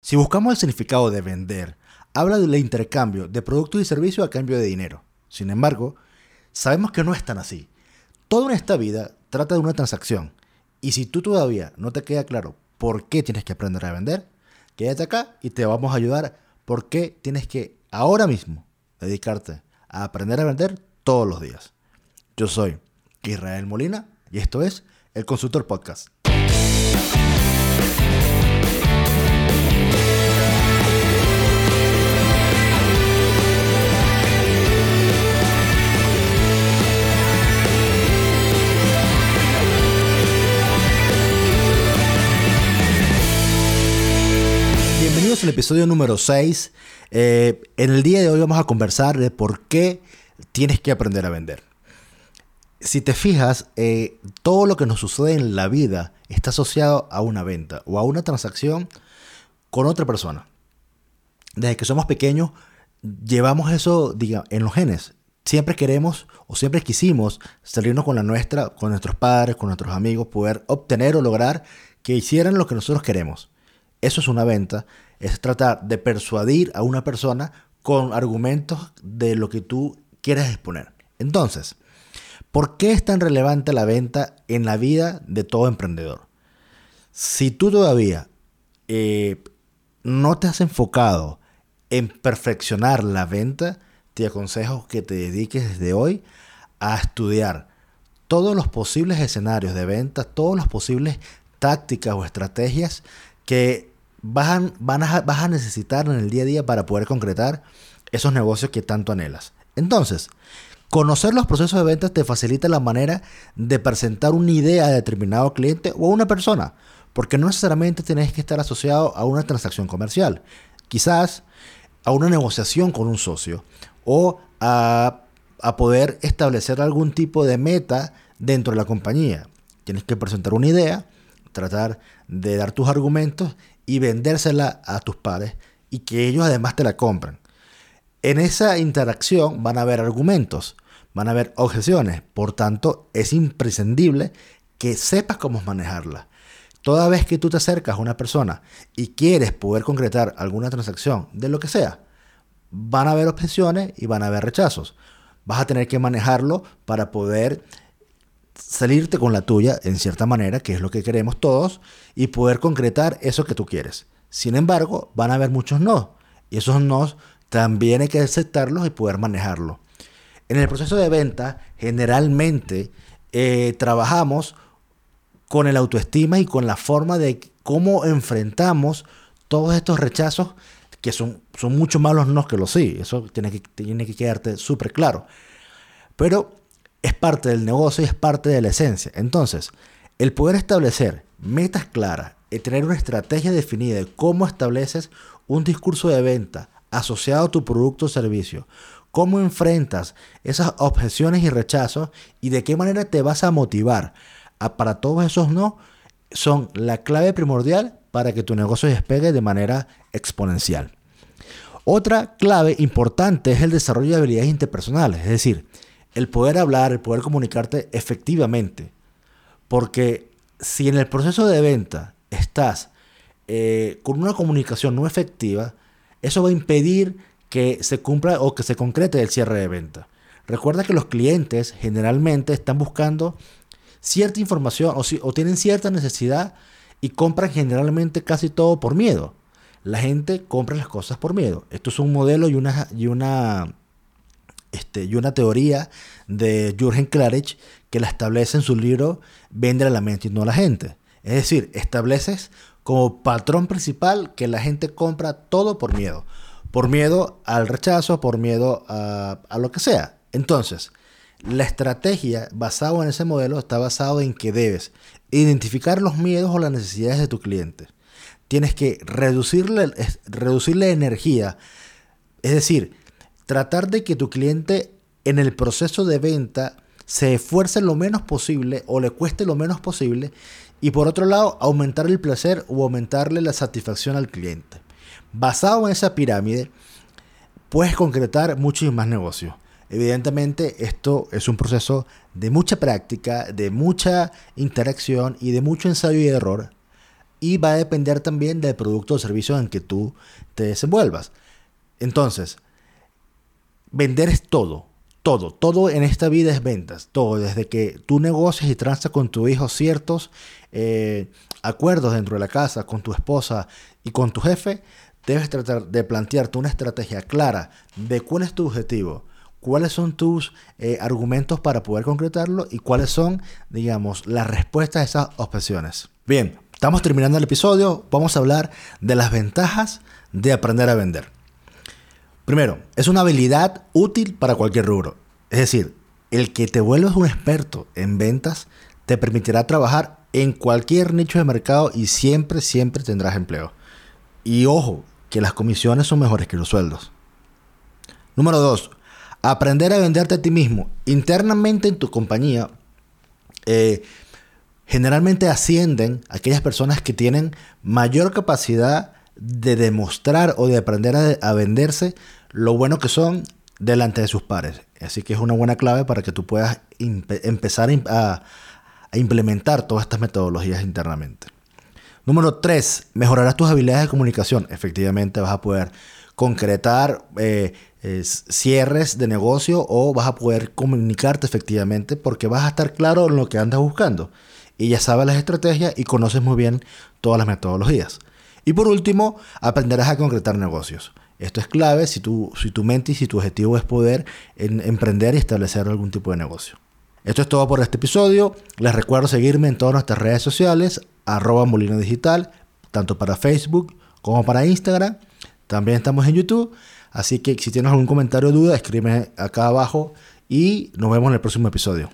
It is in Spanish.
Si buscamos el significado de vender, habla del intercambio de productos y servicios a cambio de dinero. Sin embargo, sabemos que no es tan así. Todo en esta vida trata de una transacción. Y si tú todavía no te queda claro por qué tienes que aprender a vender, quédate acá y te vamos a ayudar por qué tienes que ahora mismo dedicarte a aprender a vender todos los días. Yo soy Israel Molina y esto es el Consultor Podcast. Episodio número 6. Eh, en el día de hoy vamos a conversar de por qué tienes que aprender a vender. Si te fijas, eh, todo lo que nos sucede en la vida está asociado a una venta o a una transacción con otra persona. Desde que somos pequeños, llevamos eso en los genes. Siempre queremos o siempre quisimos salirnos con la nuestra, con nuestros padres, con nuestros amigos, poder obtener o lograr que hicieran lo que nosotros queremos. Eso es una venta, es tratar de persuadir a una persona con argumentos de lo que tú quieres exponer. Entonces, ¿por qué es tan relevante la venta en la vida de todo emprendedor? Si tú todavía eh, no te has enfocado en perfeccionar la venta, te aconsejo que te dediques desde hoy a estudiar todos los posibles escenarios de venta, todas las posibles tácticas o estrategias que vas a, vas a necesitar en el día a día para poder concretar esos negocios que tanto anhelas. Entonces, conocer los procesos de ventas te facilita la manera de presentar una idea a determinado cliente o a una persona, porque no necesariamente tienes que estar asociado a una transacción comercial, quizás a una negociación con un socio o a, a poder establecer algún tipo de meta dentro de la compañía. Tienes que presentar una idea, tratar de dar tus argumentos y vendérsela a tus pares y que ellos además te la compren. En esa interacción van a haber argumentos, van a haber objeciones, por tanto es imprescindible que sepas cómo manejarla. Toda vez que tú te acercas a una persona y quieres poder concretar alguna transacción de lo que sea, van a haber objeciones y van a haber rechazos. Vas a tener que manejarlo para poder salirte con la tuya en cierta manera, que es lo que queremos todos, y poder concretar eso que tú quieres. Sin embargo, van a haber muchos no, y esos no también hay que aceptarlos y poder manejarlos. En el proceso de venta, generalmente eh, trabajamos con el autoestima y con la forma de cómo enfrentamos todos estos rechazos que son, son mucho más los no que los sí. Eso tiene que, tiene que quedarte súper claro. Pero es parte del negocio y es parte de la esencia. Entonces, el poder establecer metas claras y tener una estrategia definida de cómo estableces un discurso de venta asociado a tu producto o servicio, cómo enfrentas esas objeciones y rechazos y de qué manera te vas a motivar a, para todos esos no, son la clave primordial para que tu negocio despegue de manera exponencial. Otra clave importante es el desarrollo de habilidades interpersonales, es decir, el poder hablar, el poder comunicarte efectivamente. Porque si en el proceso de venta estás eh, con una comunicación no efectiva, eso va a impedir que se cumpla o que se concrete el cierre de venta. Recuerda que los clientes generalmente están buscando cierta información o, o tienen cierta necesidad y compran generalmente casi todo por miedo. La gente compra las cosas por miedo. Esto es un modelo y una, y una este, y una teoría de Jürgen Klarich que la establece en su libro Vende a la mente y no a la gente. Es decir, estableces como patrón principal que la gente compra todo por miedo. Por miedo al rechazo, por miedo a, a lo que sea. Entonces, la estrategia basada en ese modelo está basado en que debes identificar los miedos o las necesidades de tu cliente. Tienes que reducirle, reducirle energía. Es decir, tratar de que tu cliente en el proceso de venta se esfuerce lo menos posible o le cueste lo menos posible y por otro lado aumentar el placer o aumentarle la satisfacción al cliente. Basado en esa pirámide puedes concretar muchos más negocios. Evidentemente esto es un proceso de mucha práctica, de mucha interacción y de mucho ensayo y error y va a depender también del producto o servicio en que tú te desenvuelvas. Entonces, vender es todo, todo, todo en esta vida es ventas, todo, desde que tú negocias y transas con tu hijo ciertos eh, acuerdos dentro de la casa, con tu esposa y con tu jefe, debes tratar de plantearte una estrategia clara de cuál es tu objetivo, cuáles son tus eh, argumentos para poder concretarlo y cuáles son, digamos, las respuestas a esas objeciones. Bien, estamos terminando el episodio, vamos a hablar de las ventajas de aprender a vender. Primero, es una habilidad útil para cualquier rubro. Es decir, el que te vuelvas un experto en ventas te permitirá trabajar en cualquier nicho de mercado y siempre, siempre tendrás empleo. Y ojo, que las comisiones son mejores que los sueldos. Número 2. Aprender a venderte a ti mismo. Internamente en tu compañía, eh, generalmente ascienden aquellas personas que tienen mayor capacidad de demostrar o de aprender a, venderse lo bueno que son delante de sus pares. Así que es una buena clave para que tú puedas empezar a, implementar todas estas metodologías internamente. Número 3, mejorarás tus habilidades de comunicación. Efectivamente vas a poder concretar eh, cierres de negocio o vas a poder comunicarte efectivamente porque vas a estar claro en lo que andas buscando y ya sabes las estrategias y conoces muy bien todas las metodologías. Y por último, aprenderás a concretar negocios. Esto es clave si tu, si tu mente y si tu objetivo es poder emprender y establecer algún tipo de negocio. Esto es todo por este episodio. Les recuerdo seguirme en todas nuestras redes sociales, arroba Molina Digital, tanto para Facebook como para Instagram. También estamos en YouTube. Así que si tienes algún comentario o duda, escríbeme acá abajo y nos vemos en el próximo episodio.